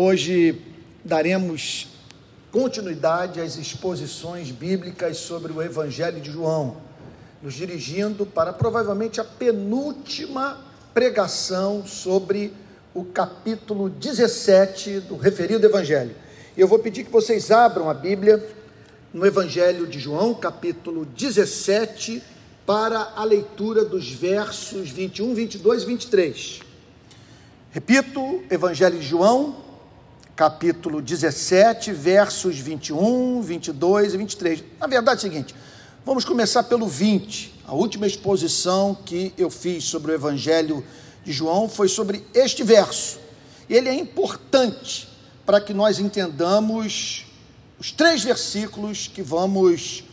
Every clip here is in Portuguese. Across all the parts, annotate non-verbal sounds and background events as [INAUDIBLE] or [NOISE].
Hoje daremos continuidade às exposições bíblicas sobre o Evangelho de João, nos dirigindo para provavelmente a penúltima pregação sobre o capítulo 17 do referido Evangelho. Eu vou pedir que vocês abram a Bíblia no Evangelho de João, capítulo 17, para a leitura dos versos 21, 22 e 23. Repito, Evangelho de João, capítulo 17, versos 21, 22 e 23. Na verdade é o seguinte, vamos começar pelo 20. A última exposição que eu fiz sobre o Evangelho de João foi sobre este verso. Ele é importante para que nós entendamos os três versículos que vamos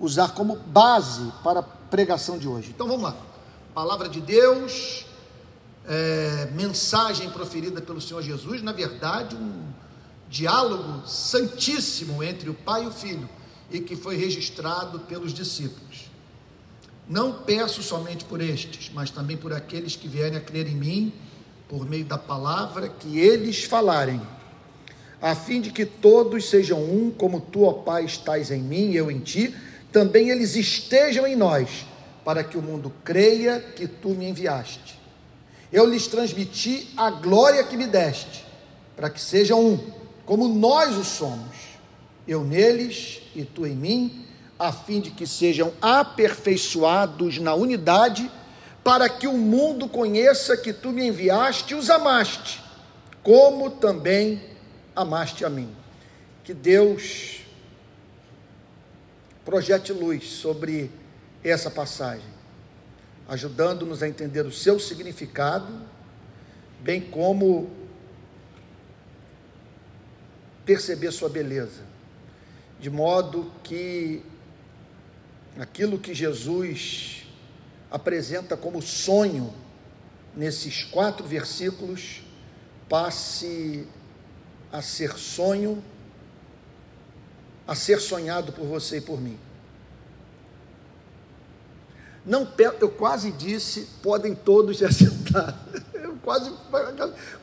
usar como base para a pregação de hoje. Então vamos lá. Palavra de Deus, é, mensagem proferida pelo Senhor Jesus, na verdade, um diálogo santíssimo entre o Pai e o Filho e que foi registrado pelos discípulos. Não peço somente por estes, mas também por aqueles que vierem a crer em mim, por meio da palavra que eles falarem, a fim de que todos sejam um, como tu, ó Pai, estás em mim e eu em ti, também eles estejam em nós, para que o mundo creia que tu me enviaste eu lhes transmiti a glória que me deste, para que sejam um, como nós o somos, eu neles e tu em mim, a fim de que sejam aperfeiçoados na unidade, para que o mundo conheça que tu me enviaste e os amaste, como também amaste a mim. Que Deus projete luz sobre essa passagem ajudando-nos a entender o seu significado, bem como perceber sua beleza, de modo que aquilo que Jesus apresenta como sonho nesses quatro versículos passe a ser sonho, a ser sonhado por você e por mim. Não, eu quase disse, podem todos se [LAUGHS] assentar. Eu quase,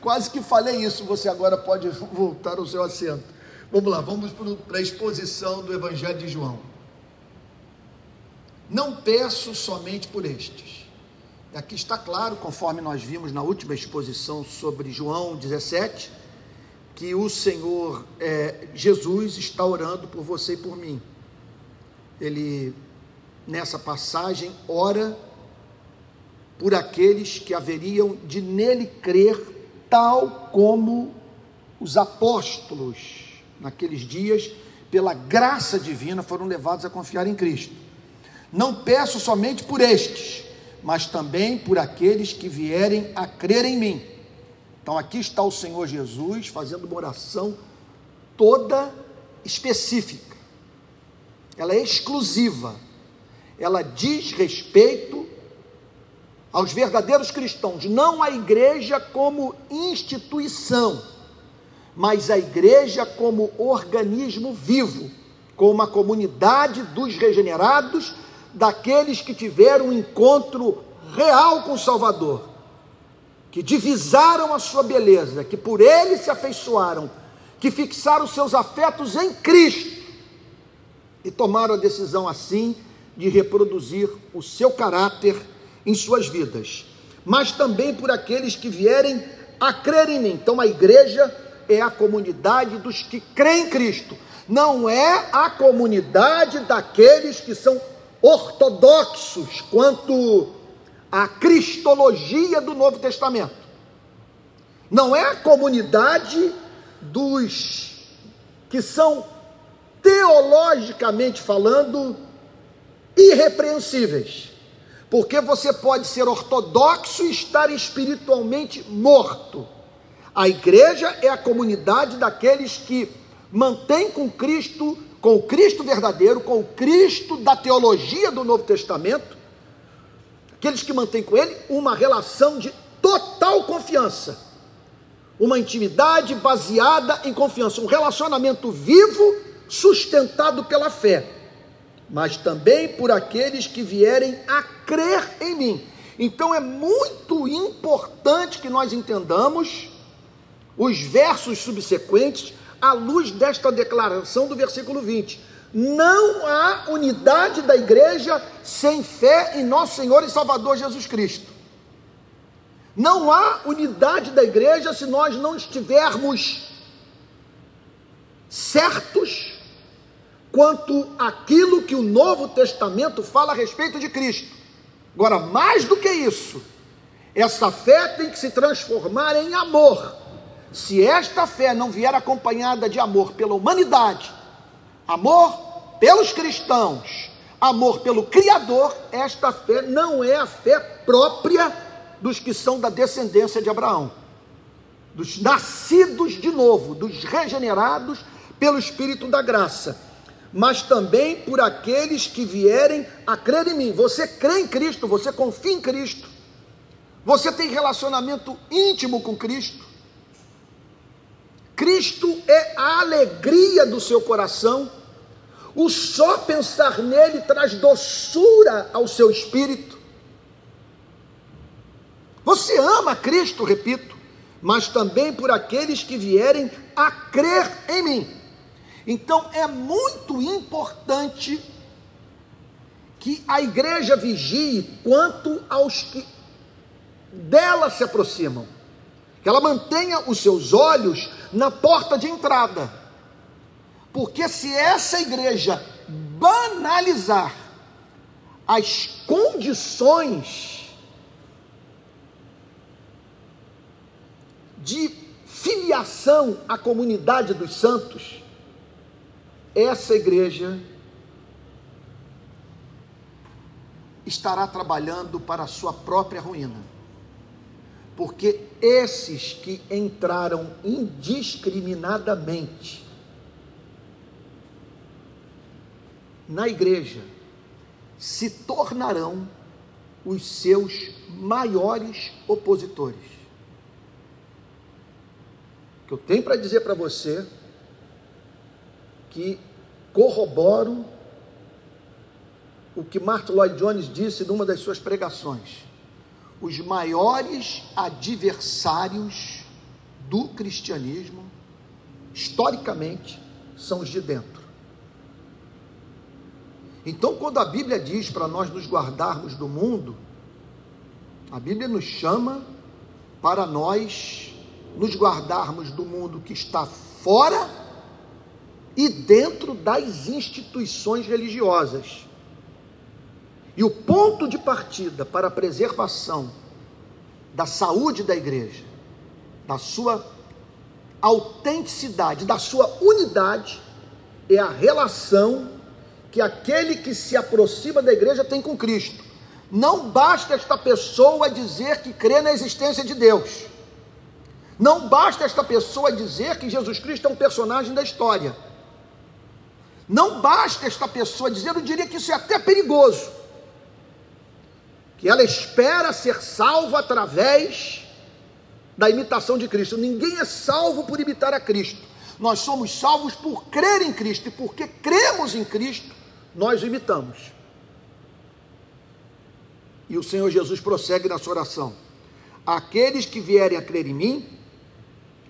quase que falei isso. Você agora pode voltar ao seu assento. Vamos lá, vamos para a exposição do Evangelho de João. Não peço somente por estes. Aqui está claro, conforme nós vimos na última exposição sobre João 17, que o Senhor é, Jesus está orando por você e por mim. Ele nessa passagem, ora por aqueles que haveriam de nele crer, tal como os apóstolos, naqueles dias, pela graça divina, foram levados a confiar em Cristo. Não peço somente por estes, mas também por aqueles que vierem a crer em mim. Então aqui está o Senhor Jesus fazendo uma oração toda específica. Ela é exclusiva ela diz respeito aos verdadeiros cristãos, não à igreja como instituição, mas à igreja como organismo vivo, como uma comunidade dos regenerados, daqueles que tiveram um encontro real com o Salvador, que divisaram a sua beleza, que por ele se afeiçoaram, que fixaram seus afetos em Cristo e tomaram a decisão assim de reproduzir o seu caráter em suas vidas, mas também por aqueles que vierem a crer em mim. Então a igreja é a comunidade dos que creem em Cristo, não é a comunidade daqueles que são ortodoxos quanto à cristologia do Novo Testamento. Não é a comunidade dos que são teologicamente falando irrepreensíveis. Porque você pode ser ortodoxo e estar espiritualmente morto. A igreja é a comunidade daqueles que mantém com Cristo, com o Cristo verdadeiro, com o Cristo da teologia do Novo Testamento, aqueles que mantêm com Ele uma relação de total confiança, uma intimidade baseada em confiança, um relacionamento vivo sustentado pela fé mas também por aqueles que vierem a crer em mim. Então é muito importante que nós entendamos os versos subsequentes à luz desta declaração do versículo 20. Não há unidade da igreja sem fé em nosso Senhor e Salvador Jesus Cristo. Não há unidade da igreja se nós não estivermos certos quanto aquilo que o Novo Testamento fala a respeito de Cristo. Agora, mais do que isso, essa fé tem que se transformar em amor. Se esta fé não vier acompanhada de amor pela humanidade, amor pelos cristãos, amor pelo Criador, esta fé não é a fé própria dos que são da descendência de Abraão, dos nascidos de novo, dos regenerados pelo Espírito da graça, mas também por aqueles que vierem a crer em mim. Você crê em Cristo, você confia em Cristo, você tem relacionamento íntimo com Cristo. Cristo é a alegria do seu coração. O só pensar nele traz doçura ao seu espírito. Você ama Cristo, repito, mas também por aqueles que vierem a crer em mim. Então é muito importante que a igreja vigie quanto aos que dela se aproximam, que ela mantenha os seus olhos na porta de entrada, porque se essa igreja banalizar as condições de filiação à comunidade dos santos, essa igreja estará trabalhando para a sua própria ruína. Porque esses que entraram indiscriminadamente na igreja se tornarão os seus maiores opositores. O que eu tenho para dizer para você que corroboro o que Martin Lloyd Jones disse numa das suas pregações. Os maiores adversários do cristianismo, historicamente, são os de dentro. Então, quando a Bíblia diz para nós nos guardarmos do mundo, a Bíblia nos chama para nós nos guardarmos do mundo que está fora e dentro das instituições religiosas. E o ponto de partida para a preservação da saúde da igreja, da sua autenticidade, da sua unidade, é a relação que aquele que se aproxima da igreja tem com Cristo. Não basta esta pessoa dizer que crê na existência de Deus. Não basta esta pessoa dizer que Jesus Cristo é um personagem da história. Não basta esta pessoa dizer, eu diria que isso é até perigoso, que ela espera ser salva através da imitação de Cristo. Ninguém é salvo por imitar a Cristo. Nós somos salvos por crer em Cristo, e porque cremos em Cristo, nós o imitamos. E o Senhor Jesus prossegue na sua oração: Aqueles que vierem a crer em mim,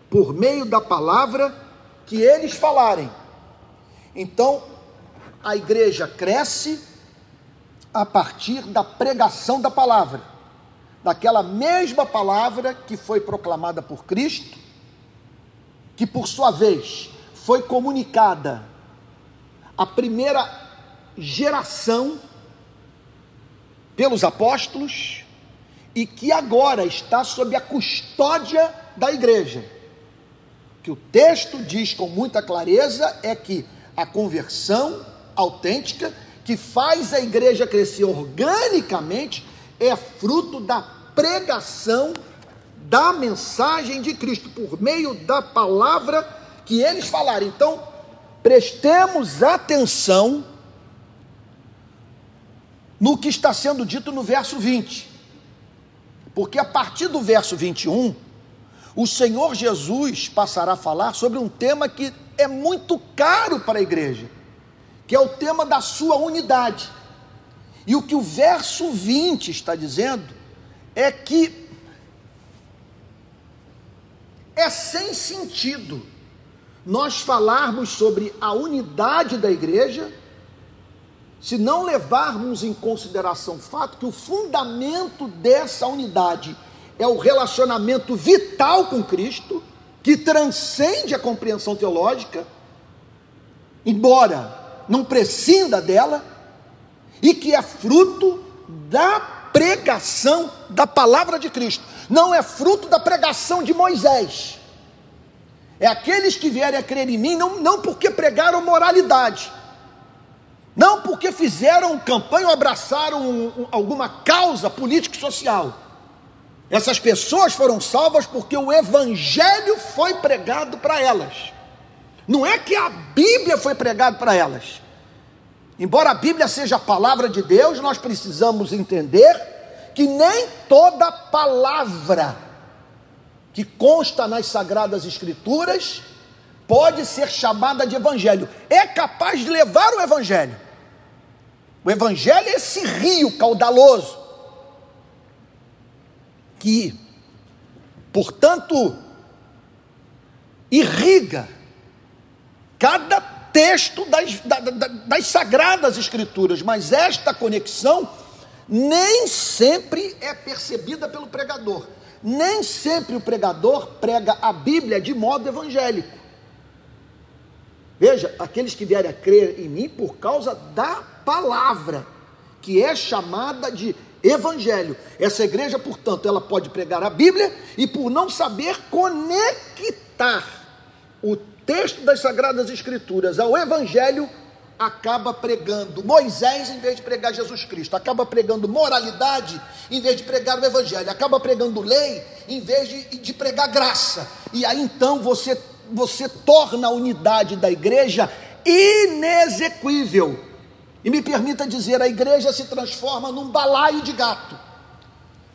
por meio da palavra que eles falarem, então, a igreja cresce a partir da pregação da palavra, daquela mesma palavra que foi proclamada por Cristo, que por sua vez foi comunicada à primeira geração pelos apóstolos e que agora está sob a custódia da igreja. Que o texto diz com muita clareza é que a conversão autêntica que faz a igreja crescer organicamente é fruto da pregação da mensagem de Cristo por meio da palavra que eles falaram. Então, prestemos atenção no que está sendo dito no verso 20. Porque a partir do verso 21, o Senhor Jesus passará a falar sobre um tema que é muito caro para a igreja, que é o tema da sua unidade. E o que o verso 20 está dizendo é que É sem sentido nós falarmos sobre a unidade da igreja se não levarmos em consideração o fato que o fundamento dessa unidade é o relacionamento vital com Cristo, que transcende a compreensão teológica, embora não prescinda dela, e que é fruto da pregação da palavra de Cristo, não é fruto da pregação de Moisés. É aqueles que vierem a crer em mim, não, não porque pregaram moralidade, não porque fizeram campanha ou abraçaram um, um, alguma causa política e social. Essas pessoas foram salvas porque o Evangelho foi pregado para elas. Não é que a Bíblia foi pregada para elas. Embora a Bíblia seja a palavra de Deus, nós precisamos entender que nem toda palavra que consta nas Sagradas Escrituras pode ser chamada de Evangelho. É capaz de levar o Evangelho. O Evangelho é esse rio caudaloso que, portanto, irriga cada texto das, das, das sagradas escrituras, mas esta conexão nem sempre é percebida pelo pregador. Nem sempre o pregador prega a Bíblia de modo evangélico. Veja, aqueles que vierem a crer em mim por causa da palavra, que é chamada de evangelho. Essa igreja, portanto, ela pode pregar a Bíblia e por não saber conectar o texto das Sagradas Escrituras ao Evangelho, acaba pregando Moisés em vez de pregar Jesus Cristo, acaba pregando moralidade em vez de pregar o Evangelho, acaba pregando lei em vez de, de pregar graça. E aí então você, você torna a unidade da igreja inexequível. E me permita dizer, a igreja se transforma num balaio de gato.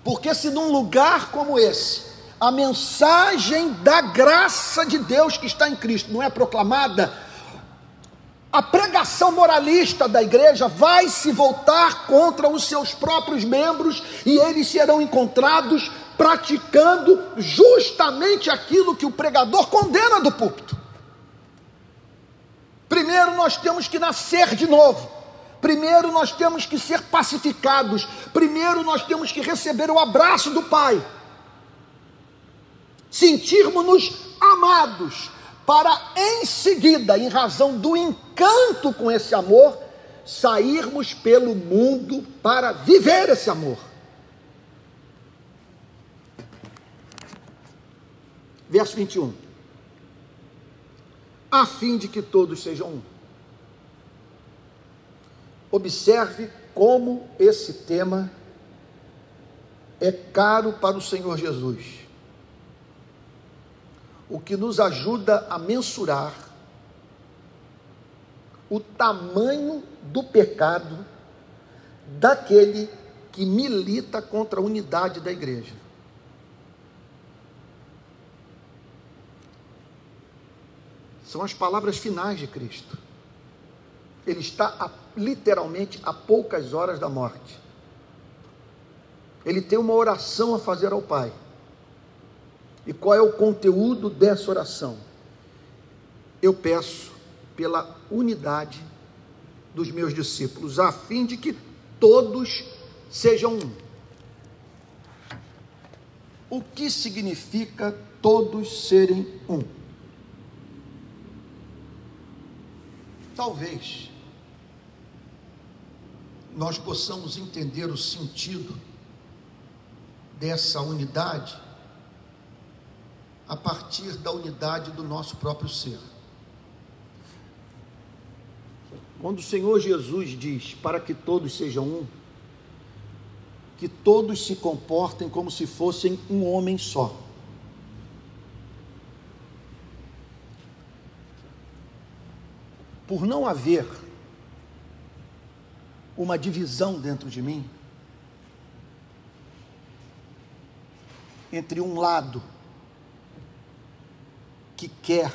Porque se num lugar como esse a mensagem da graça de Deus que está em Cristo não é proclamada, a pregação moralista da igreja vai se voltar contra os seus próprios membros e eles serão encontrados praticando justamente aquilo que o pregador condena do púlpito. Primeiro nós temos que nascer de novo. Primeiro nós temos que ser pacificados. Primeiro nós temos que receber o abraço do Pai sentirmos-nos amados, para em seguida, em razão do encanto com esse amor, sairmos pelo mundo para viver esse amor. Verso 21. A fim de que todos sejam um. Observe como esse tema é caro para o Senhor Jesus o que nos ajuda a mensurar o tamanho do pecado daquele que milita contra a unidade da igreja. São as palavras finais de Cristo. Ele está a, literalmente a poucas horas da morte. Ele tem uma oração a fazer ao Pai. E qual é o conteúdo dessa oração? Eu peço pela unidade dos meus discípulos, a fim de que todos sejam um. O que significa todos serem um? Talvez nós possamos entender o sentido dessa unidade a partir da unidade do nosso próprio ser. Quando o Senhor Jesus diz para que todos sejam um, que todos se comportem como se fossem um homem só. Por não haver uma divisão dentro de mim. Entre um lado que quer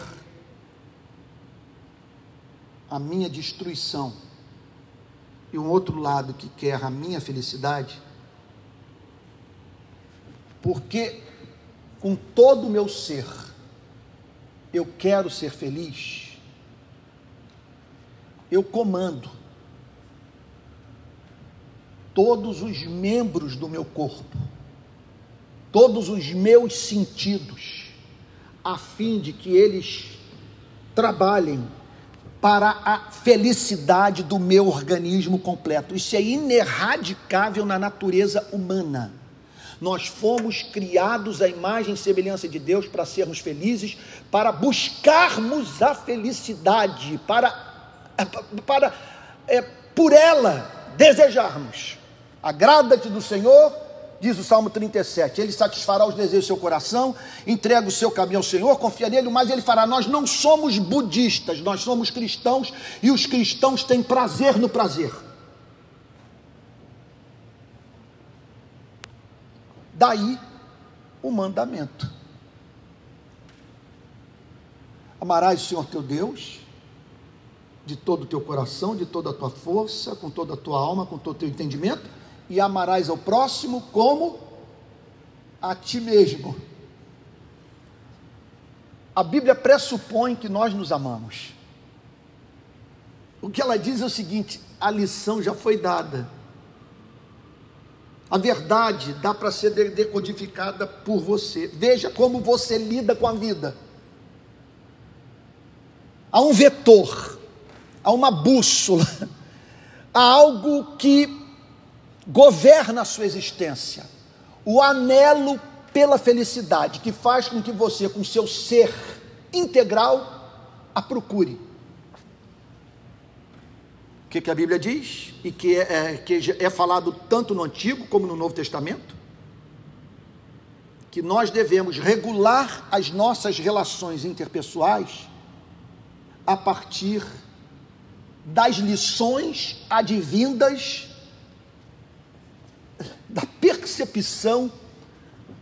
a minha destruição e um outro lado que quer a minha felicidade, porque com todo o meu ser eu quero ser feliz, eu comando todos os membros do meu corpo, todos os meus sentidos, a fim de que eles trabalhem para a felicidade do meu organismo completo. Isso é ineradicável na natureza humana. Nós fomos criados à imagem e semelhança de Deus para sermos felizes, para buscarmos a felicidade, para, para é, por ela desejarmos. Agrada-te do Senhor, diz o Salmo 37. Ele satisfará os desejos do seu coração, entrega o seu caminho ao Senhor, confia nele, mas ele fará. Nós não somos budistas, nós somos cristãos e os cristãos têm prazer no prazer. Daí o mandamento. Amarás o Senhor teu Deus de todo o teu coração, de toda a tua força, com toda a tua alma, com todo o teu entendimento e amarás ao próximo como a ti mesmo. A Bíblia pressupõe que nós nos amamos. O que ela diz é o seguinte: a lição já foi dada. A verdade dá para ser decodificada por você. Veja como você lida com a vida. Há um vetor, há uma bússola, [LAUGHS] há algo que governa a sua existência. O anelo pela felicidade que faz com que você, com seu ser integral, a procure. O que, que a Bíblia diz? E que é, é, que é falado tanto no Antigo como no Novo Testamento? Que nós devemos regular as nossas relações interpessoais a partir das lições advindas da percepção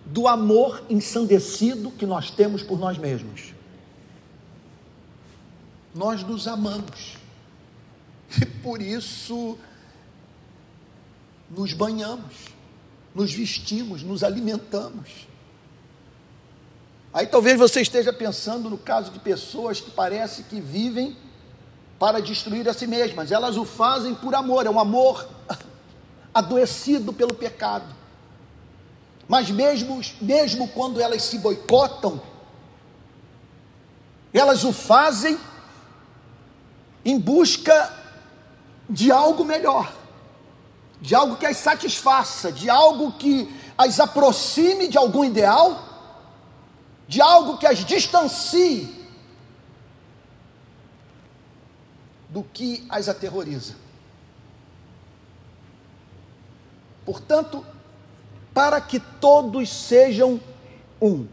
do amor ensandecido que nós temos por nós mesmos. Nós nos amamos. [LAUGHS] E por isso nos banhamos, nos vestimos, nos alimentamos. Aí talvez você esteja pensando no caso de pessoas que parece que vivem para destruir a si mesmas. Elas o fazem por amor, é um amor adoecido pelo pecado. Mas mesmo, mesmo quando elas se boicotam, elas o fazem em busca de algo melhor, de algo que as satisfaça, de algo que as aproxime de algum ideal, de algo que as distancie do que as aterroriza. Portanto, para que todos sejam um.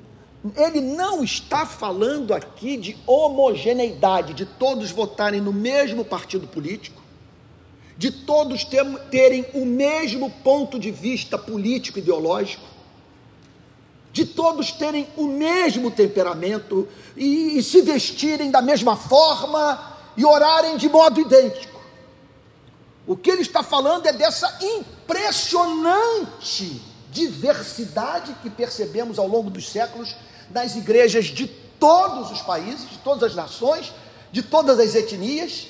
Ele não está falando aqui de homogeneidade, de todos votarem no mesmo partido político, de todos terem o mesmo ponto de vista político ideológico, de todos terem o mesmo temperamento e, e se vestirem da mesma forma e orarem de modo idêntico. O que ele está falando é dessa impressionante diversidade que percebemos ao longo dos séculos nas igrejas de todos os países, de todas as nações, de todas as etnias,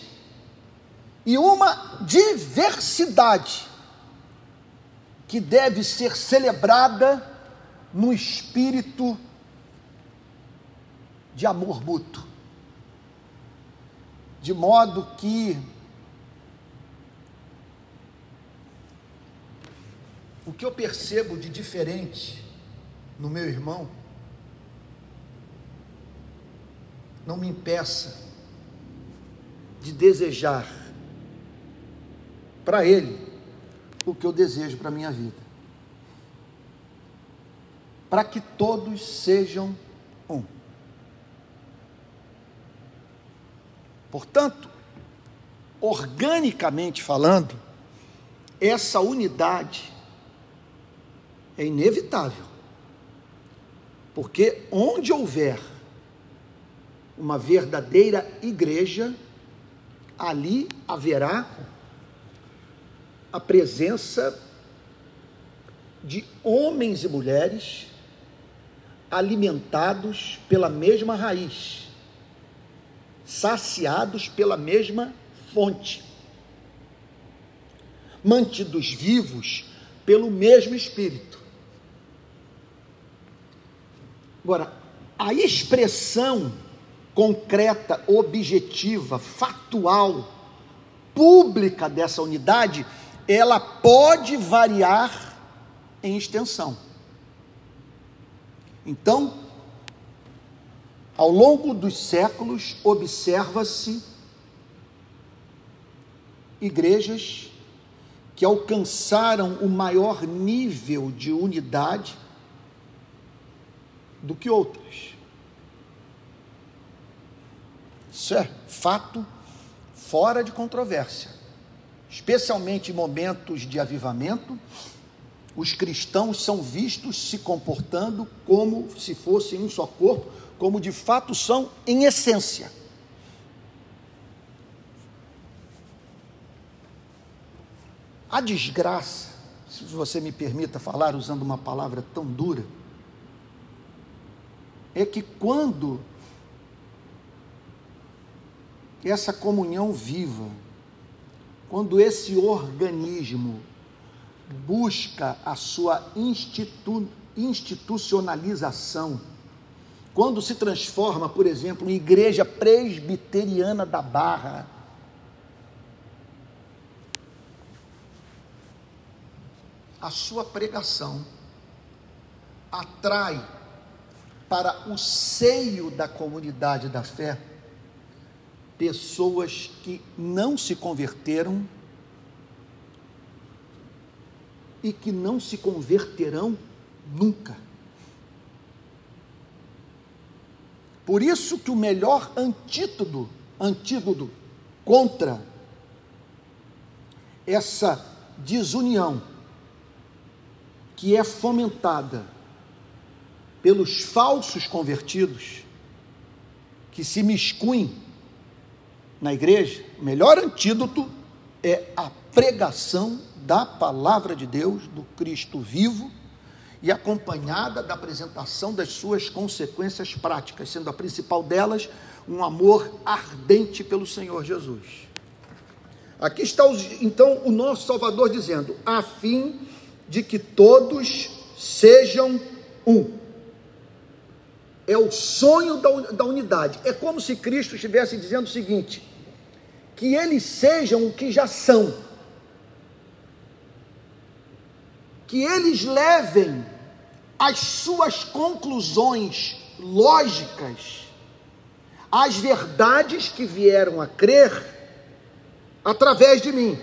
e uma diversidade que deve ser celebrada no espírito de amor mútuo, de modo que o que eu percebo de diferente no meu irmão não me impeça de desejar para ele o que eu desejo para a minha vida. Para que todos sejam um. Portanto, organicamente falando, essa unidade é inevitável. Porque onde houver uma verdadeira igreja, ali haverá a presença de homens e mulheres alimentados pela mesma raiz, saciados pela mesma fonte, mantidos vivos pelo mesmo Espírito. Agora, a expressão concreta, objetiva, factual, pública dessa unidade, ela pode variar em extensão. Então, ao longo dos séculos, observa-se igrejas que alcançaram o maior nível de unidade do que outras. Isso é fato fora de controvérsia. Especialmente em momentos de avivamento, os cristãos são vistos se comportando como se fossem um só corpo, como de fato são em essência. A desgraça, se você me permita falar usando uma palavra tão dura, é que quando essa comunhão viva, quando esse organismo busca a sua institu institucionalização, quando se transforma, por exemplo, em igreja presbiteriana da Barra, a sua pregação atrai para o seio da comunidade da fé pessoas que não se converteram e que não se converterão nunca. Por isso que o melhor antídoto, antídoto contra essa desunião que é fomentada pelos falsos convertidos que se miscuem na igreja, o melhor antídoto é a pregação da palavra de Deus, do Cristo vivo, e acompanhada da apresentação das suas consequências práticas, sendo a principal delas um amor ardente pelo Senhor Jesus. Aqui está então o nosso Salvador dizendo: a fim de que todos sejam um. É o sonho da, da unidade. É como se Cristo estivesse dizendo o seguinte: que eles sejam o que já são. Que eles levem as suas conclusões lógicas, as verdades que vieram a crer através de mim.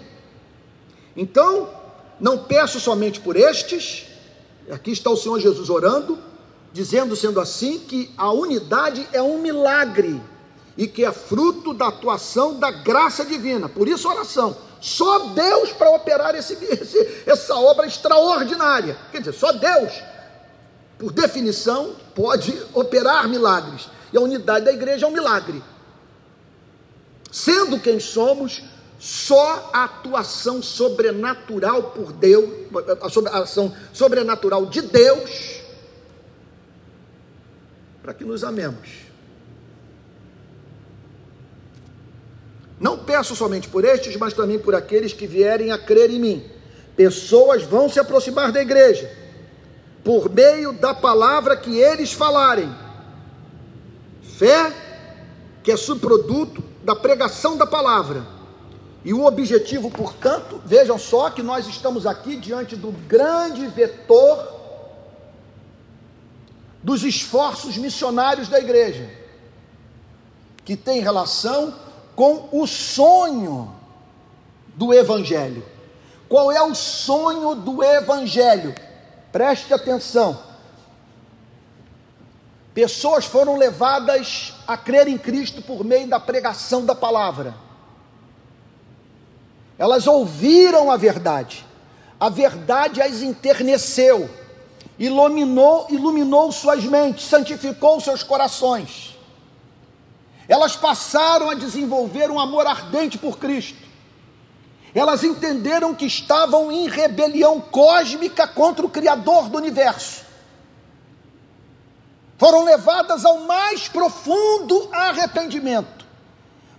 Então, não peço somente por estes, aqui está o Senhor Jesus orando, dizendo, sendo assim, que a unidade é um milagre e que é fruto da atuação da graça divina. Por isso, oração. Só Deus para operar esse, esse, essa obra extraordinária. Quer dizer, só Deus, por definição, pode operar milagres. E a unidade da igreja é um milagre. Sendo quem somos, só a atuação sobrenatural por Deus, a ação sobrenatural de Deus, para que nos amemos. Não peço somente por estes, mas também por aqueles que vierem a crer em mim. Pessoas vão se aproximar da igreja, por meio da palavra que eles falarem. Fé, que é subproduto da pregação da palavra e o objetivo, portanto, vejam só que nós estamos aqui diante do grande vetor dos esforços missionários da igreja, que tem relação com o sonho do evangelho. Qual é o sonho do evangelho? Preste atenção. Pessoas foram levadas a crer em Cristo por meio da pregação da palavra elas ouviram a verdade. A verdade as enterneceu, iluminou, iluminou suas mentes, santificou seus corações. Elas passaram a desenvolver um amor ardente por Cristo. Elas entenderam que estavam em rebelião cósmica contra o Criador do universo. Foram levadas ao mais profundo arrependimento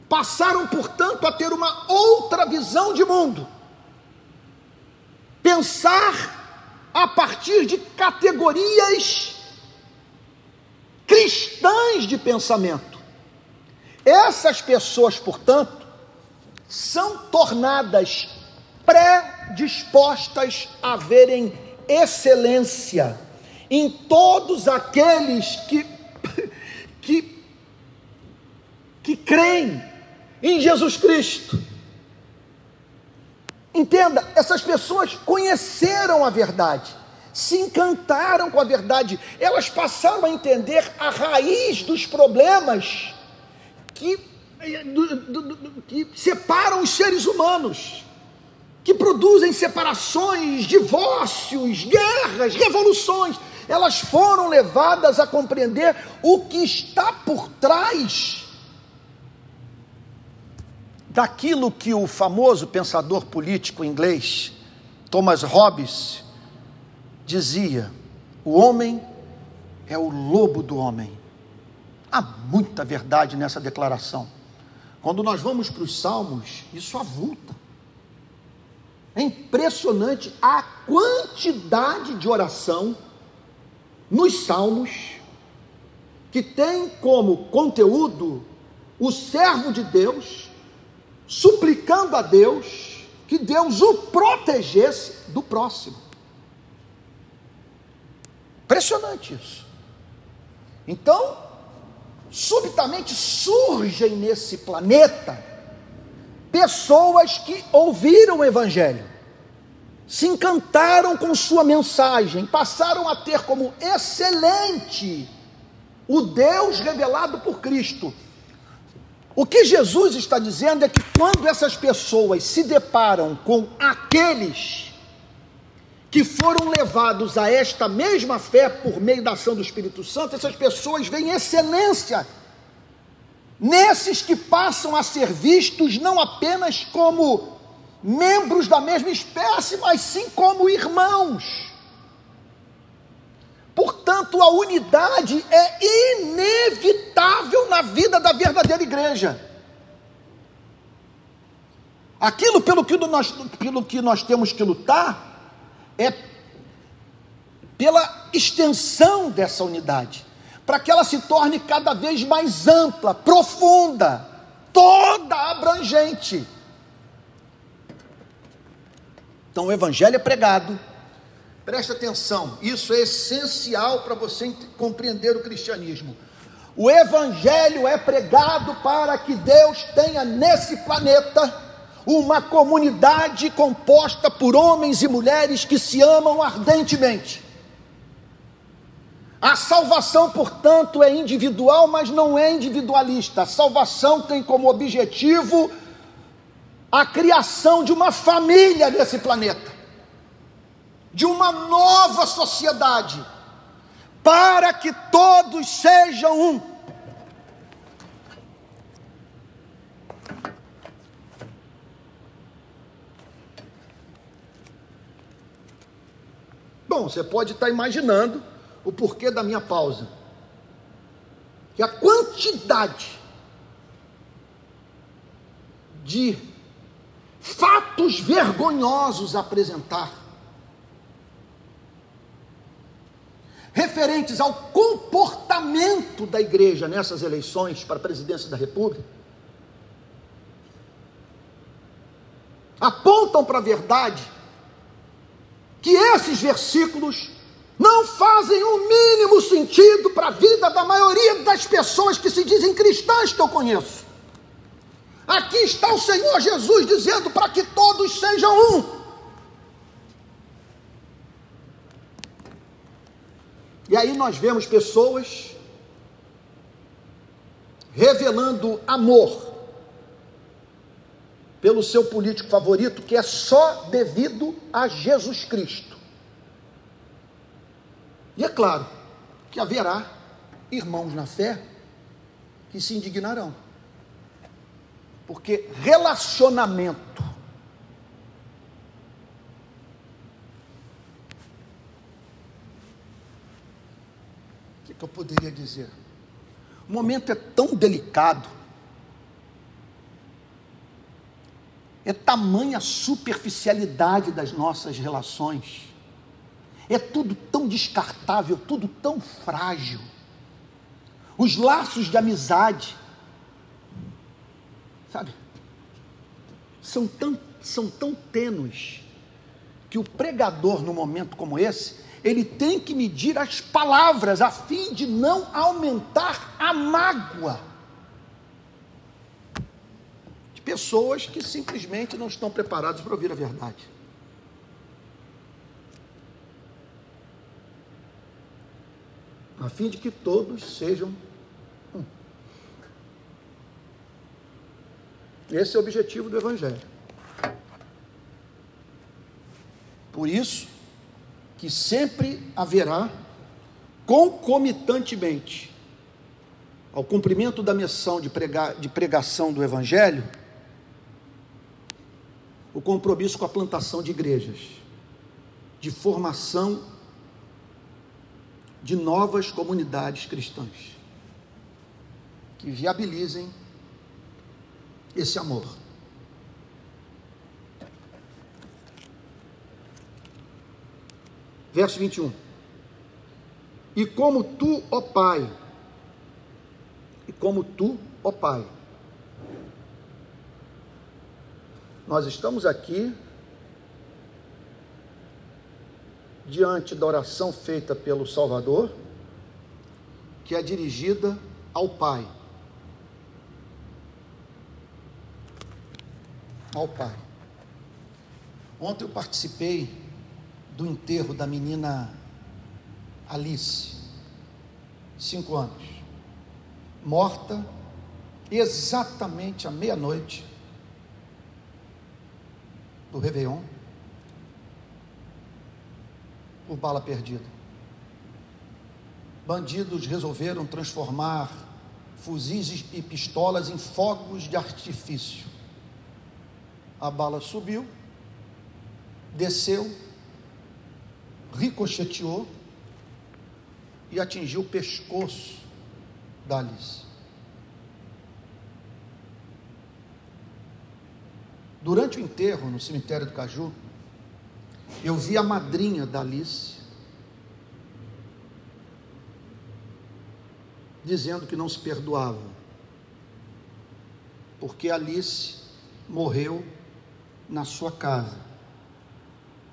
passaram, portanto, a ter uma outra visão de mundo. Pensar a partir de categorias cristãs de pensamento. Essas pessoas, portanto, são tornadas predispostas a verem excelência em todos aqueles que, [LAUGHS] que, que creem em Jesus Cristo. Entenda, essas pessoas conheceram a verdade, se encantaram com a verdade, elas passaram a entender a raiz dos problemas que, do, do, do, que separam os seres humanos, que produzem separações, divórcios, guerras, revoluções. Elas foram levadas a compreender o que está por trás daquilo que o famoso pensador político inglês Thomas Hobbes dizia: o homem é o lobo do homem. Há muita verdade nessa declaração. Quando nós vamos para os salmos, isso avulta. É impressionante a quantidade de oração nos salmos que tem como conteúdo o servo de Deus suplicando a Deus que Deus o protegesse do próximo. Impressionante isso. Então, subitamente surgem nesse planeta pessoas que ouviram o Evangelho, se encantaram com sua mensagem, passaram a ter como excelente o Deus revelado por Cristo o que Jesus está dizendo é que quando essas pessoas se deparam com aqueles que foram levados a esta mesma fé por meio da ação do Espírito Santo, essas pessoas veem excelência nesses que passam a ser vistos não apenas como membros da mesma espécie, mas sim como irmãos. Portanto, a unidade é inevitável na vida da verdadeira igreja. Aquilo pelo que nós, pelo que nós temos que lutar é pela extensão dessa unidade, para que ela se torne cada vez mais ampla, profunda, toda abrangente. Então, o Evangelho é pregado, Preste atenção, isso é essencial para você compreender o cristianismo. O evangelho é pregado para que Deus tenha nesse planeta uma comunidade composta por homens e mulheres que se amam ardentemente. A salvação, portanto, é individual, mas não é individualista. A salvação tem como objetivo a criação de uma família nesse planeta de uma nova sociedade, para que todos sejam um. Bom, você pode estar imaginando o porquê da minha pausa. Que a quantidade de fatos vergonhosos apresentar referentes ao comportamento da igreja nessas eleições para a presidência da República, apontam para a verdade que esses versículos não fazem o mínimo sentido para a vida da maioria das pessoas que se dizem cristãs que eu conheço. Aqui está o Senhor Jesus dizendo para que todos sejam um. E aí nós vemos pessoas revelando amor pelo seu político favorito, que é só devido a Jesus Cristo. E é claro que haverá irmãos na fé que se indignarão. Porque relacionamento que eu poderia dizer? O momento é tão delicado, É tamanha superficialidade das nossas relações. É tudo tão descartável, tudo tão frágil. Os laços de amizade, sabe, são tão, são tão tênues que o pregador, num momento como esse, ele tem que medir as palavras a fim de não aumentar a mágoa de pessoas que simplesmente não estão preparadas para ouvir a verdade. A fim de que todos sejam. Esse é o objetivo do Evangelho. Por isso que sempre haverá concomitantemente ao cumprimento da missão de, de pregação do Evangelho, o compromisso com a plantação de igrejas, de formação de novas comunidades cristãs, que viabilizem esse amor. Verso 21. E como tu, ó Pai, e como tu, ó Pai, nós estamos aqui diante da oração feita pelo Salvador, que é dirigida ao Pai. Ao Pai. Ontem eu participei do enterro da menina Alice, cinco anos, morta exatamente à meia-noite do Réveillon, por bala perdida. Bandidos resolveram transformar fuzis e pistolas em fogos de artifício. A bala subiu, desceu, ricocheteou e atingiu o pescoço da Alice. Durante o enterro no cemitério do Caju, eu vi a madrinha da Alice dizendo que não se perdoava, porque Alice morreu na sua casa.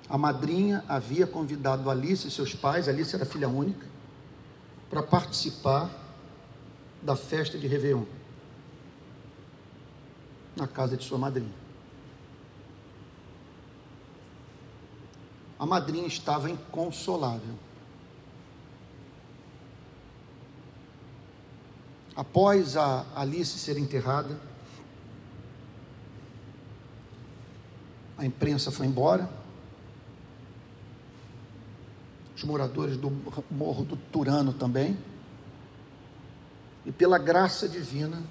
A madrinha havia convidado Alice e seus pais, Alice era filha única, para participar da festa de Réveillon na casa de sua madrinha. A madrinha estava inconsolável. Após a Alice ser enterrada, a imprensa foi embora os moradores do Morro do Turano também. E pela graça divina,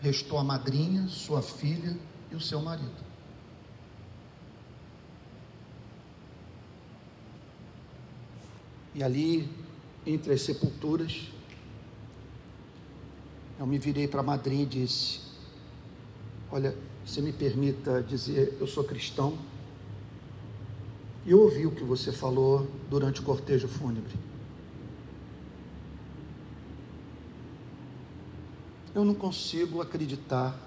restou a madrinha, sua filha e o seu marido. E ali, entre as sepulturas, eu me virei para a madrinha e disse: Olha, se me permita dizer, eu sou cristão e ouvi o que você falou durante o cortejo fúnebre. Eu não consigo acreditar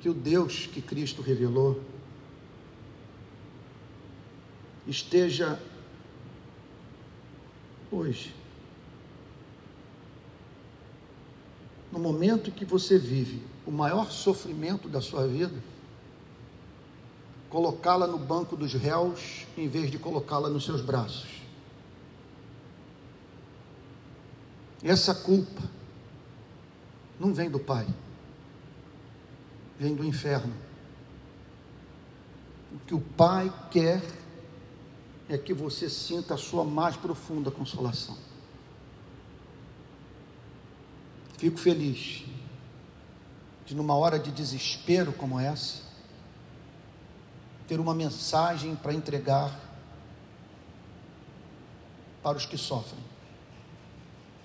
que o Deus que Cristo revelou esteja hoje, no momento que você vive o maior sofrimento da sua vida, colocá-la no banco dos réus em vez de colocá-la nos seus braços. Essa culpa não vem do Pai, vem do inferno. O que o Pai quer é que você sinta a sua mais profunda consolação. Fico feliz de, numa hora de desespero como essa, ter uma mensagem para entregar para os que sofrem.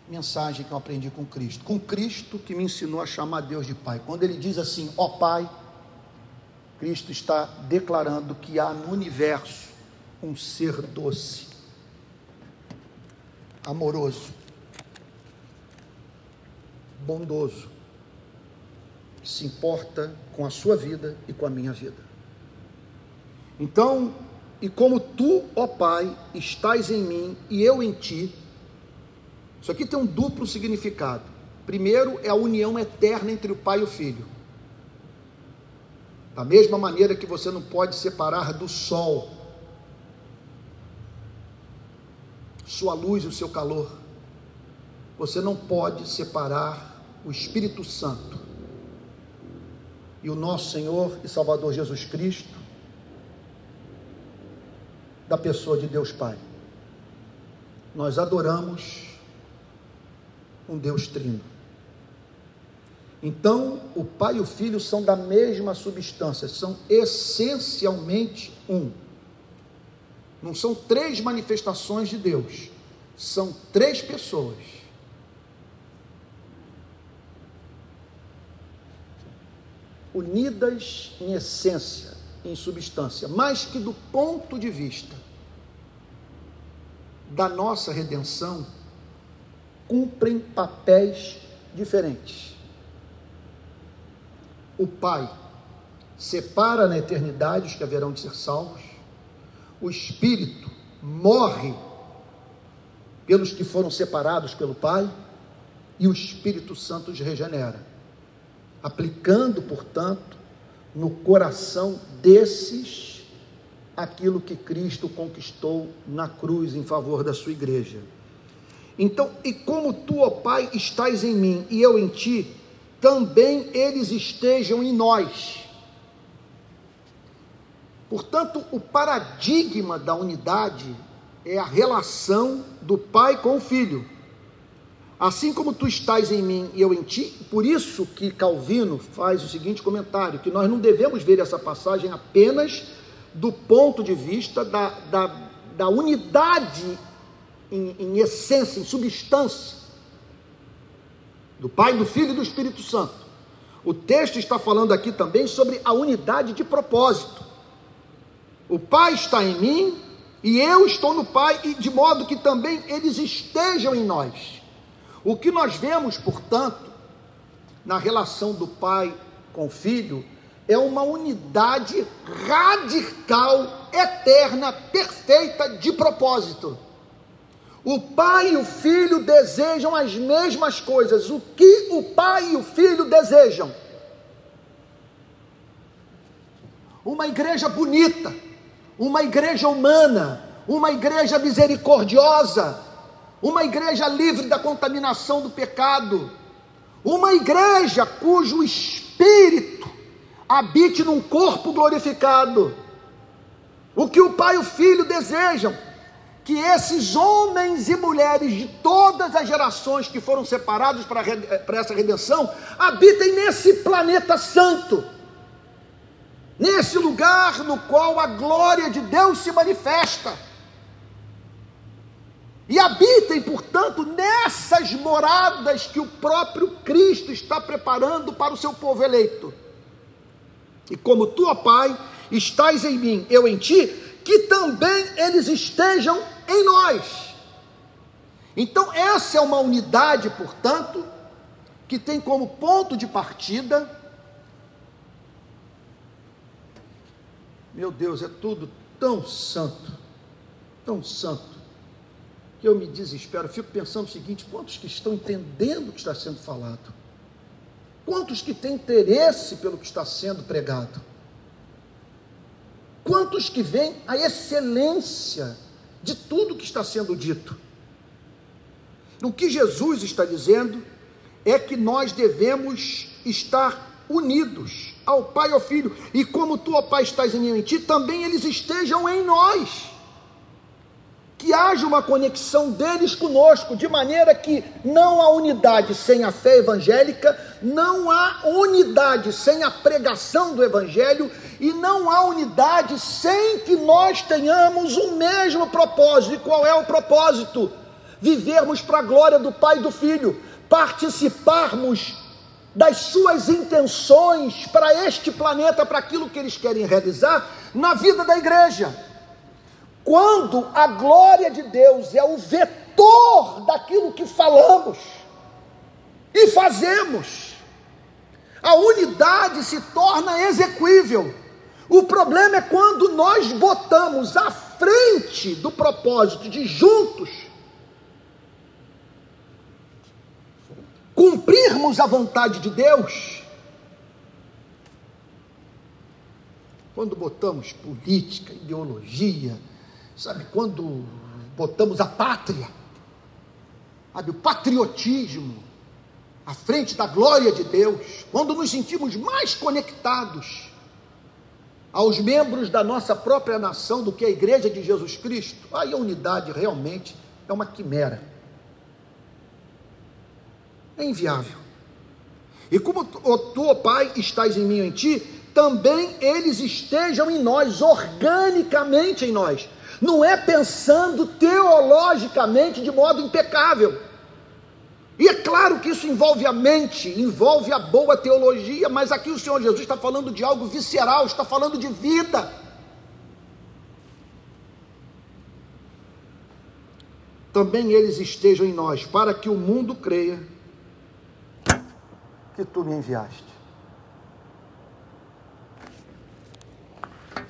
mensagem que eu aprendi com Cristo. Com Cristo que me ensinou a chamar Deus de Pai. Quando ele diz assim, ó Pai, Cristo está declarando que há no universo um ser doce, amoroso, bondoso, que se importa com a sua vida e com a minha vida. Então, e como tu, ó Pai, estás em mim e eu em ti, isso aqui tem um duplo significado. Primeiro é a união eterna entre o Pai e o Filho. Da mesma maneira que você não pode separar do sol sua luz e o seu calor, você não pode separar o Espírito Santo e o nosso Senhor e Salvador Jesus Cristo da pessoa de Deus Pai. Nós adoramos um Deus trino. Então, o Pai e o Filho são da mesma substância, são essencialmente um. Não são três manifestações de Deus, são três pessoas. Unidas em essência, em substância, mas que do ponto de vista da nossa redenção, cumprem papéis diferentes. O Pai separa na eternidade os que haverão de ser salvos, o Espírito morre pelos que foram separados pelo Pai, e o Espírito Santo os regenera, aplicando, portanto, no coração desses aquilo que Cristo conquistou na cruz em favor da sua igreja. Então, e como tu, ó Pai, estás em mim e eu em ti, também eles estejam em nós. Portanto, o paradigma da unidade é a relação do pai com o filho. Assim como tu estás em mim e eu em ti, por isso que Calvino faz o seguinte comentário: que nós não devemos ver essa passagem apenas do ponto de vista da, da, da unidade em, em essência, em substância, do Pai, do Filho e do Espírito Santo. O texto está falando aqui também sobre a unidade de propósito. O Pai está em mim e eu estou no Pai, e de modo que também eles estejam em nós. O que nós vemos, portanto, na relação do Pai com o Filho, é uma unidade radical, eterna, perfeita de propósito. O pai e o filho desejam as mesmas coisas. O que o pai e o filho desejam? Uma igreja bonita, uma igreja humana, uma igreja misericordiosa, uma igreja livre da contaminação do pecado, uma igreja cujo espírito habite num corpo glorificado. O que o pai e o filho desejam que esses homens e mulheres de todas as gerações que foram separados para, para essa redenção habitem nesse planeta santo, nesse lugar no qual a glória de Deus se manifesta. E habitem, portanto, nessas moradas que o próprio Cristo está preparando para o seu povo eleito. E como tu, ó Pai, estás em mim, eu em ti, que também eles estejam em nós. Então, essa é uma unidade, portanto, que tem como ponto de partida. Meu Deus, é tudo tão santo, tão santo, que eu me desespero. Fico pensando o seguinte: quantos que estão entendendo o que está sendo falado? Quantos que têm interesse pelo que está sendo pregado? Quantos que veem a excelência de tudo que está sendo dito? O que Jesus está dizendo é que nós devemos estar unidos ao Pai e ao Filho, e como tu, ó Pai, estás em mim em ti, também eles estejam em nós. Que haja uma conexão deles conosco, de maneira que não há unidade sem a fé evangélica, não há unidade sem a pregação do Evangelho e não há unidade sem que nós tenhamos o mesmo propósito. E qual é o propósito? vivermos para a glória do Pai e do Filho, participarmos das suas intenções para este planeta, para aquilo que eles querem realizar na vida da igreja. Quando a glória de Deus é o vetor daquilo que falamos e fazemos, a unidade se torna execuível. O problema é quando nós botamos à frente do propósito de juntos cumprirmos a vontade de Deus, quando botamos política, ideologia, sabe, quando botamos a pátria, sabe, o patriotismo à frente da glória de Deus, quando nos sentimos mais conectados aos membros da nossa própria nação do que a igreja de Jesus Cristo, aí a unidade realmente é uma quimera é inviável. E como o tu, Pai, estás em mim e em ti, também eles estejam em nós, organicamente em nós. Não é pensando teologicamente de modo impecável. E é claro que isso envolve a mente, envolve a boa teologia, mas aqui o Senhor Jesus está falando de algo visceral, está falando de vida. Também eles estejam em nós, para que o mundo creia que tu me enviaste.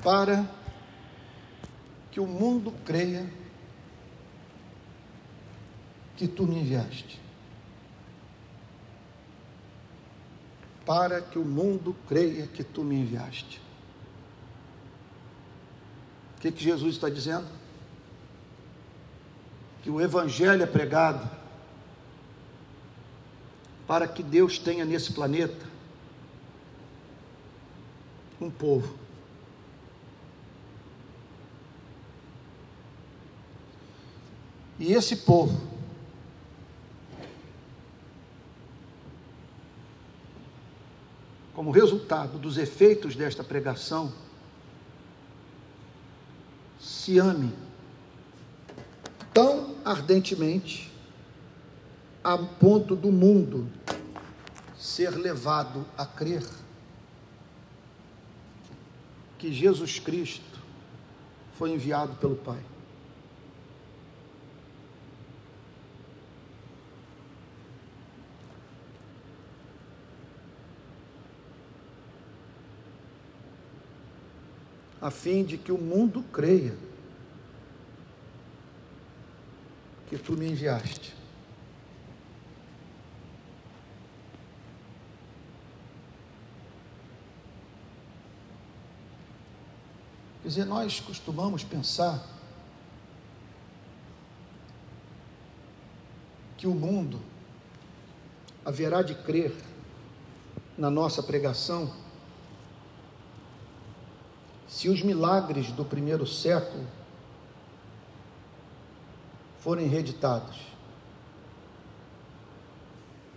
Para que o mundo creia que tu me enviaste. Para que o mundo creia que tu me enviaste. O que, que Jesus está dizendo? Que o Evangelho é pregado para que Deus tenha nesse planeta um povo. E esse povo como resultado dos efeitos desta pregação, se ame tão ardentemente a ponto do mundo ser levado a crer que Jesus Cristo foi enviado pelo Pai. A fim de que o mundo creia que tu me enviaste. Quer dizer, nós costumamos pensar que o mundo haverá de crer na nossa pregação se os milagres do primeiro século forem reeditados.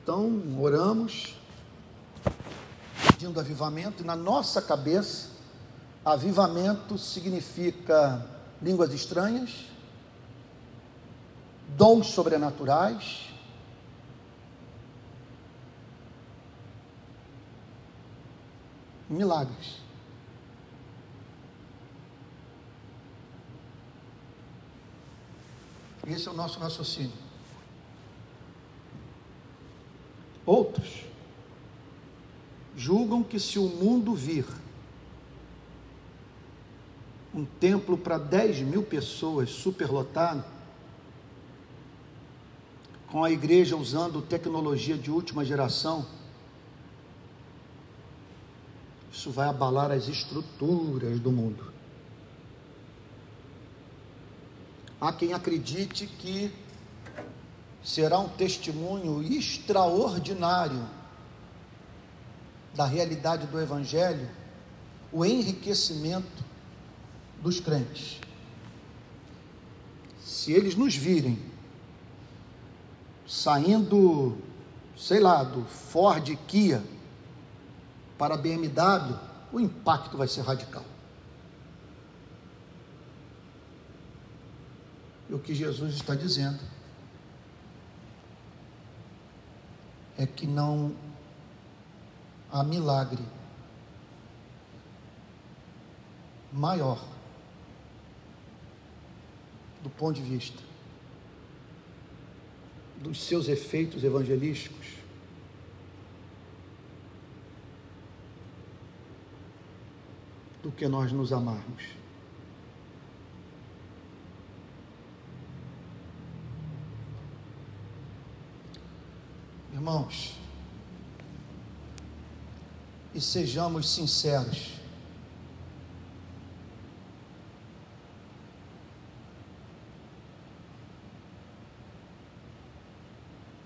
Então, oramos, pedindo avivamento, e na nossa cabeça, Avivamento significa línguas estranhas, dons sobrenaturais, milagres. Esse é o nosso raciocínio. Outros julgam que se o mundo vir um templo para 10 mil pessoas, superlotado, com a igreja usando tecnologia de última geração, isso vai abalar as estruturas do mundo. Há quem acredite que será um testemunho extraordinário da realidade do Evangelho, o enriquecimento dos crentes. Se eles nos virem saindo, sei lá, do Ford Kia para BMW, o impacto vai ser radical. o que Jesus está dizendo é que não há milagre maior do ponto de vista dos seus efeitos evangelísticos do que nós nos amarmos. Irmãos, e sejamos sinceros.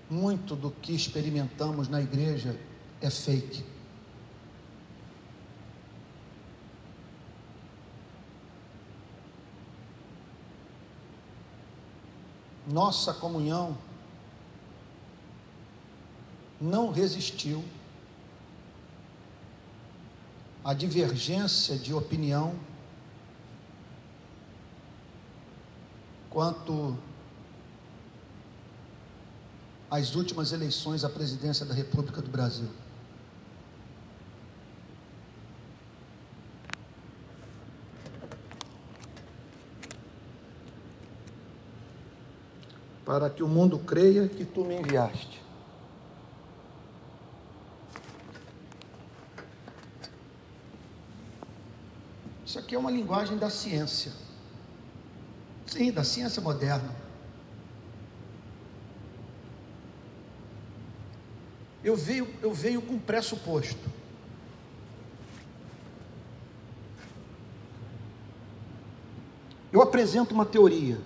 Muito do que experimentamos na igreja é fake. Nossa comunhão não resistiu à divergência de opinião quanto às últimas eleições à presidência da República do Brasil. Para que o mundo creia que tu me enviaste. Aqui é uma linguagem da ciência. Sim, da ciência moderna. Eu venho, eu venho com pressuposto. Eu apresento uma teoria.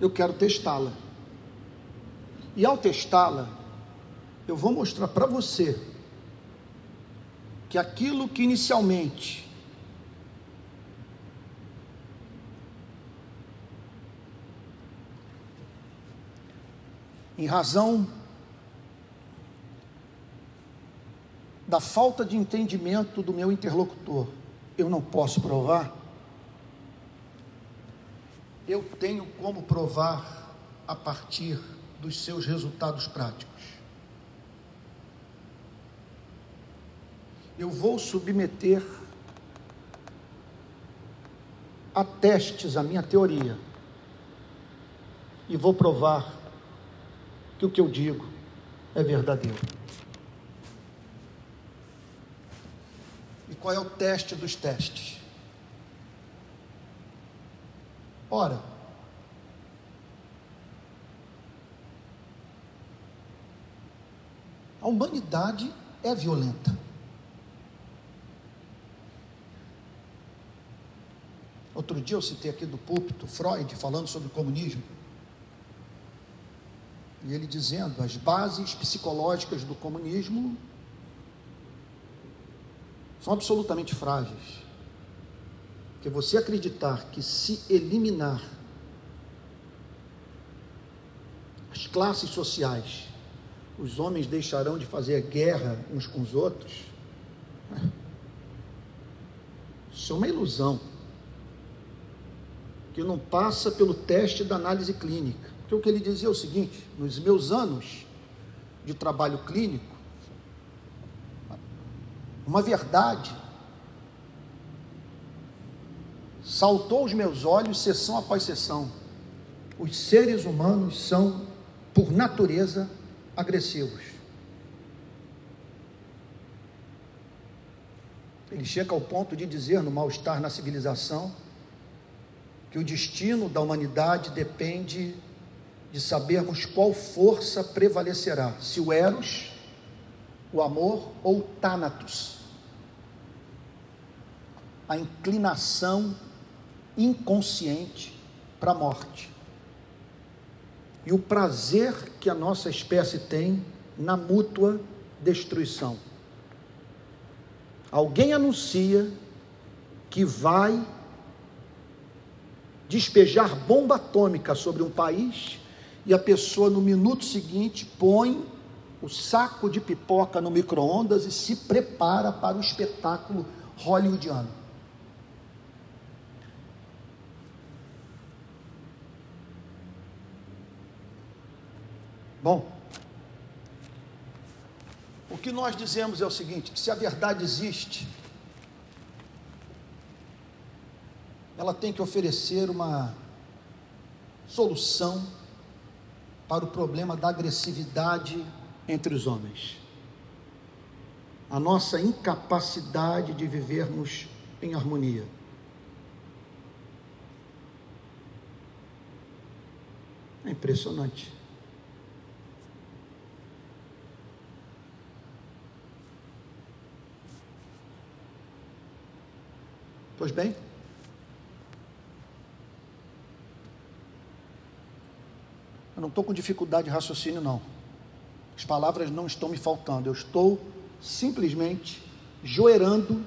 Eu quero testá-la. E ao testá-la, eu vou mostrar para você que aquilo que inicialmente em razão da falta de entendimento do meu interlocutor, eu não posso provar, eu tenho como provar a partir dos seus resultados práticos. Eu vou submeter a testes a minha teoria e vou provar que o que eu digo é verdadeiro. E qual é o teste dos testes? Ora, a humanidade é violenta. Outro dia eu citei aqui do púlpito Freud falando sobre comunismo. E ele dizendo as bases psicológicas do comunismo são absolutamente frágeis. Porque você acreditar que se eliminar as classes sociais, os homens deixarão de fazer guerra uns com os outros, isso é uma ilusão que não passa pelo teste da análise clínica. Então, o que ele dizia é o seguinte: nos meus anos de trabalho clínico, uma verdade saltou aos meus olhos sessão após sessão. Os seres humanos são, por natureza, agressivos. Ele chega ao ponto de dizer no mal-estar na civilização que o destino da humanidade depende de sabermos qual força prevalecerá, se o Eros, o amor ou o Thanatos. A inclinação inconsciente para a morte. E o prazer que a nossa espécie tem na mútua destruição. Alguém anuncia que vai despejar bomba atômica sobre um país e a pessoa no minuto seguinte põe o saco de pipoca no micro-ondas e se prepara para o espetáculo hollywoodiano. Bom, O que nós dizemos é o seguinte: se a verdade existe, ela tem que oferecer uma solução para o problema da agressividade entre os homens. A nossa incapacidade de vivermos em harmonia. É impressionante. Pois bem, eu não estou com dificuldade de raciocínio, não. As palavras não estão me faltando, eu estou simplesmente joerando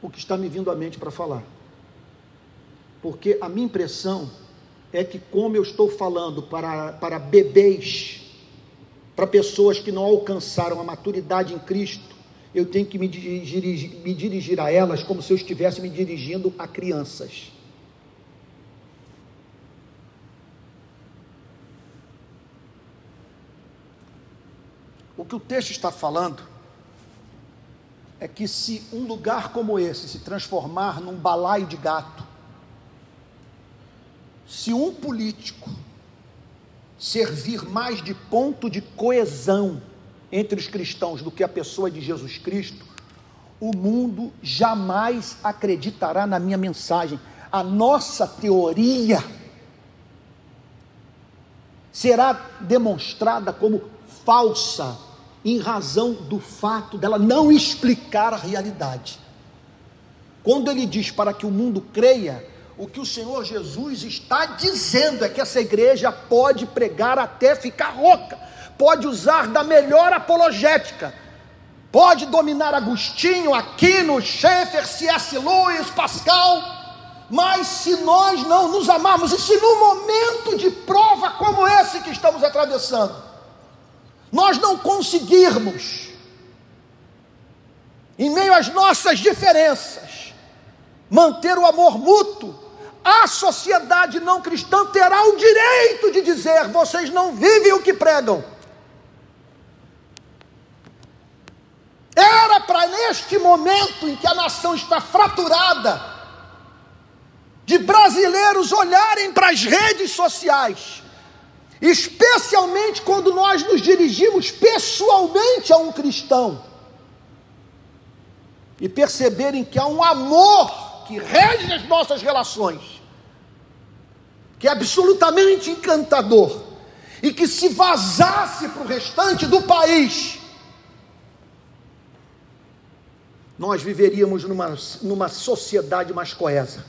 o que está me vindo à mente para falar. Porque a minha impressão é que, como eu estou falando para, para bebês, para pessoas que não alcançaram a maturidade em Cristo, eu tenho que me dirigir, me dirigir a elas como se eu estivesse me dirigindo a crianças. Que o texto está falando é que se um lugar como esse se transformar num balaio de gato, se um político servir mais de ponto de coesão entre os cristãos do que a pessoa de Jesus Cristo, o mundo jamais acreditará na minha mensagem. A nossa teoria será demonstrada como falsa em razão do fato dela não explicar a realidade. Quando ele diz para que o mundo creia, o que o Senhor Jesus está dizendo é que essa igreja pode pregar até ficar rouca pode usar da melhor apologética, pode dominar Agostinho, Aquino, Schaeffer, C.S. Lewis, Pascal, mas se nós não nos amarmos, e se no momento de prova como esse que estamos atravessando, nós não conseguirmos, em meio às nossas diferenças, manter o amor mútuo, a sociedade não cristã terá o direito de dizer: vocês não vivem o que pregam. Era para neste momento em que a nação está fraturada, de brasileiros olharem para as redes sociais, especialmente quando nós nos dirigimos pessoalmente a um cristão, e perceberem que há um amor que rege as nossas relações, que é absolutamente encantador, e que se vazasse para o restante do país, nós viveríamos numa, numa sociedade mais coesa.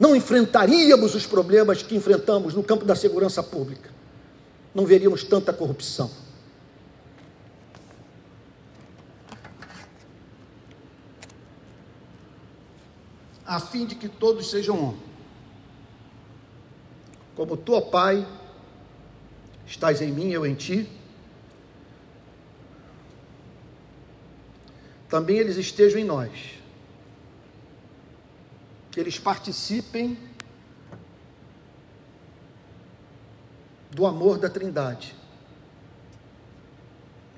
Não enfrentaríamos os problemas que enfrentamos no campo da segurança pública. Não veríamos tanta corrupção. A fim de que todos sejam um. Como tu, ó Pai, estás em mim, eu em ti também eles estejam em nós. Que eles participem do amor da Trindade.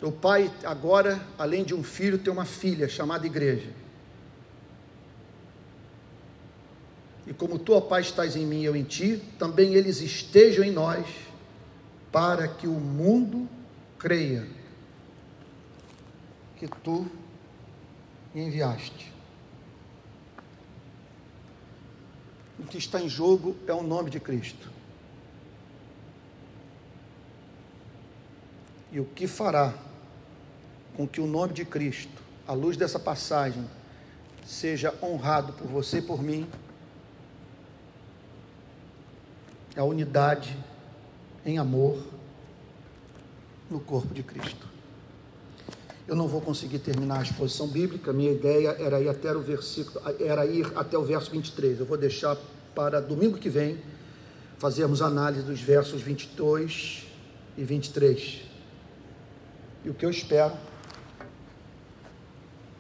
O pai, agora, além de um filho, tem uma filha chamada igreja. E como tu, ó Pai, estás em mim e eu em ti, também eles estejam em nós, para que o mundo creia que tu enviaste. O que está em jogo é o nome de Cristo. E o que fará com que o nome de Cristo, à luz dessa passagem, seja honrado por você e por mim, é a unidade em amor no corpo de Cristo. Eu não vou conseguir terminar a exposição bíblica, minha ideia era ir até o versículo, era ir até o verso 23. Eu vou deixar para domingo que vem fazermos análise dos versos 22 e 23. E o que eu espero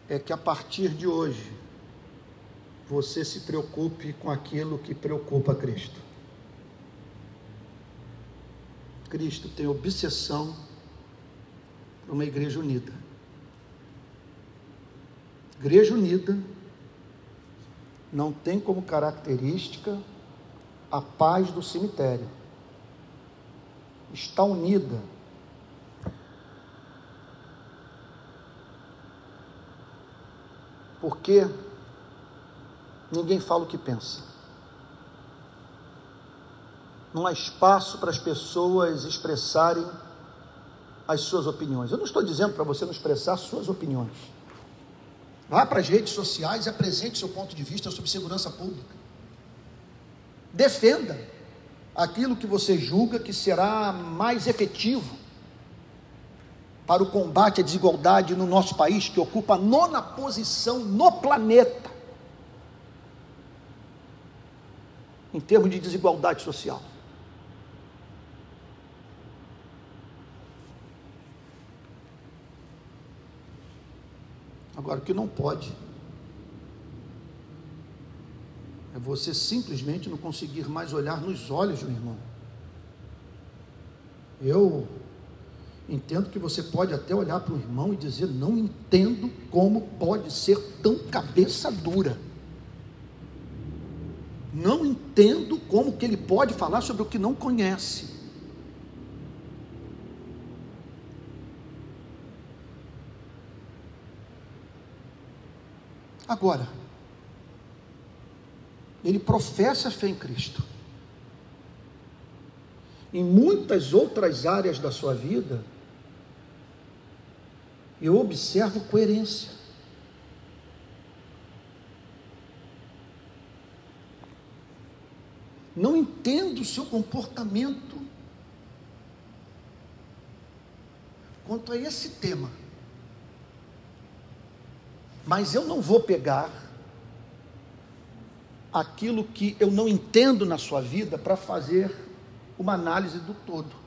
é que a partir de hoje você se preocupe com aquilo que preocupa Cristo. Cristo tem obsessão para uma igreja unida. Igreja unida não tem como característica a paz do cemitério. Está unida. Porque ninguém fala o que pensa. Não há espaço para as pessoas expressarem as suas opiniões. Eu não estou dizendo para você não expressar suas opiniões. Vá para as redes sociais e apresente seu ponto de vista sobre segurança pública. Defenda aquilo que você julga que será mais efetivo para o combate à desigualdade no nosso país, que ocupa a nona posição no planeta em termos de desigualdade social. Agora, o que não pode é você simplesmente não conseguir mais olhar nos olhos do irmão. Eu entendo que você pode até olhar para o irmão e dizer: Não entendo como pode ser tão cabeça dura. Não entendo como que ele pode falar sobre o que não conhece. Agora, ele professa a fé em Cristo. Em muitas outras áreas da sua vida, eu observo coerência. Não entendo o seu comportamento quanto a esse tema. Mas eu não vou pegar aquilo que eu não entendo na sua vida para fazer uma análise do todo.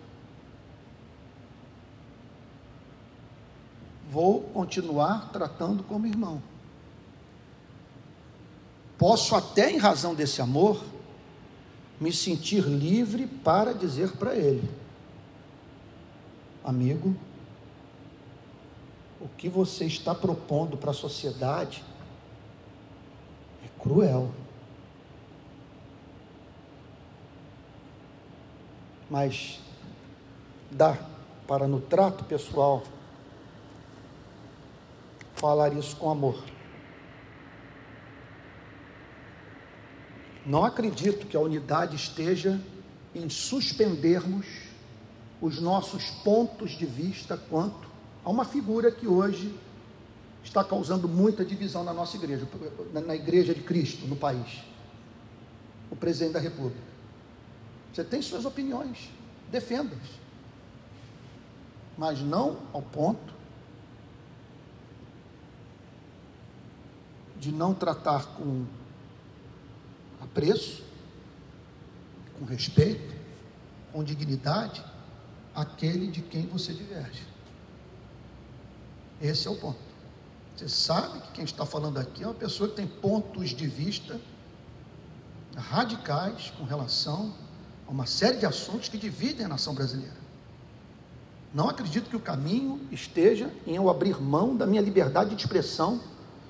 Vou continuar tratando como irmão. Posso até em razão desse amor me sentir livre para dizer para ele: amigo, o que você está propondo para a sociedade é cruel. Mas dá para no trato pessoal falar isso com amor. Não acredito que a unidade esteja em suspendermos os nossos pontos de vista quanto Há uma figura que hoje está causando muita divisão na nossa igreja, na igreja de Cristo no país. O presidente da República. Você tem suas opiniões, defenda-as. Mas não ao ponto de não tratar com apreço, com respeito, com dignidade, aquele de quem você diverge. Esse é o ponto. Você sabe que quem está falando aqui é uma pessoa que tem pontos de vista radicais com relação a uma série de assuntos que dividem a nação brasileira. Não acredito que o caminho esteja em eu abrir mão da minha liberdade de expressão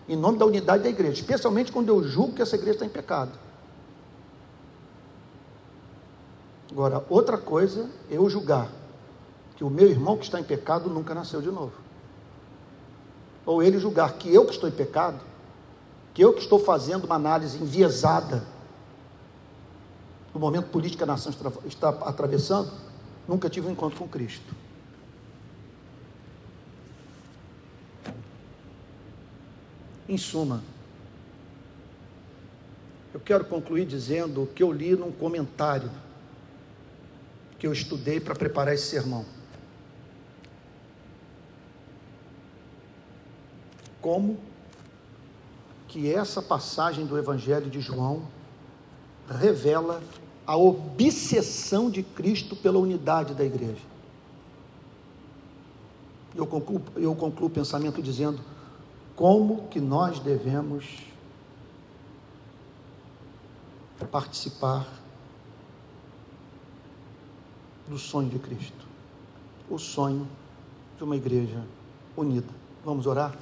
em nome da unidade da igreja, especialmente quando eu julgo que essa igreja está em pecado. Agora, outra coisa é eu julgar que o meu irmão que está em pecado nunca nasceu de novo ou ele julgar que eu que estou em pecado, que eu que estou fazendo uma análise enviesada do momento político que a nação está atravessando, nunca tive um encontro com Cristo. Em suma, eu quero concluir dizendo o que eu li num comentário que eu estudei para preparar esse sermão. Como que essa passagem do Evangelho de João revela a obsessão de Cristo pela unidade da igreja. Eu concluo, eu concluo o pensamento dizendo como que nós devemos participar do sonho de Cristo. O sonho de uma igreja unida. Vamos orar?